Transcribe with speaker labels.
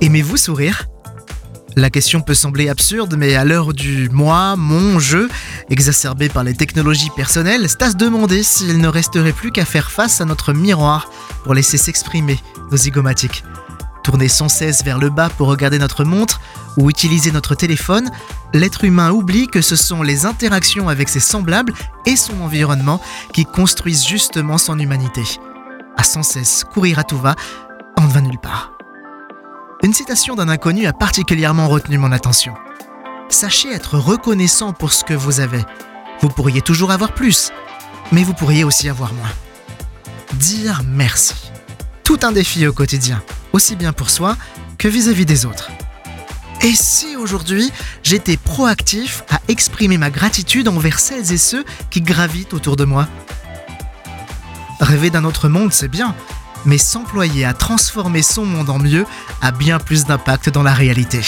Speaker 1: Aimez-vous sourire? La question peut sembler absurde, mais à l'heure du moi, mon, je, exacerbé par les technologies personnelles, c'est à se demander s'il ne resterait plus qu'à faire face à notre miroir pour laisser s'exprimer nos zygomatiques. Tourner sans cesse vers le bas pour regarder notre montre ou utiliser notre téléphone, l'être humain oublie que ce sont les interactions avec ses semblables et son environnement qui construisent justement son humanité. À sans cesse courir à tout va, on ne va nulle part. Une citation d'un inconnu a particulièrement retenu mon attention. Sachez être reconnaissant pour ce que vous avez. Vous pourriez toujours avoir plus, mais vous pourriez aussi avoir moins. Dire merci. Tout un défi au quotidien, aussi bien pour soi que vis-à-vis des autres. Et si aujourd'hui j'étais proactif à exprimer ma gratitude envers celles et ceux qui gravitent autour de moi? Rêver d'un autre monde, c'est bien, mais s'employer à transformer son monde en mieux a bien plus d'impact dans la réalité.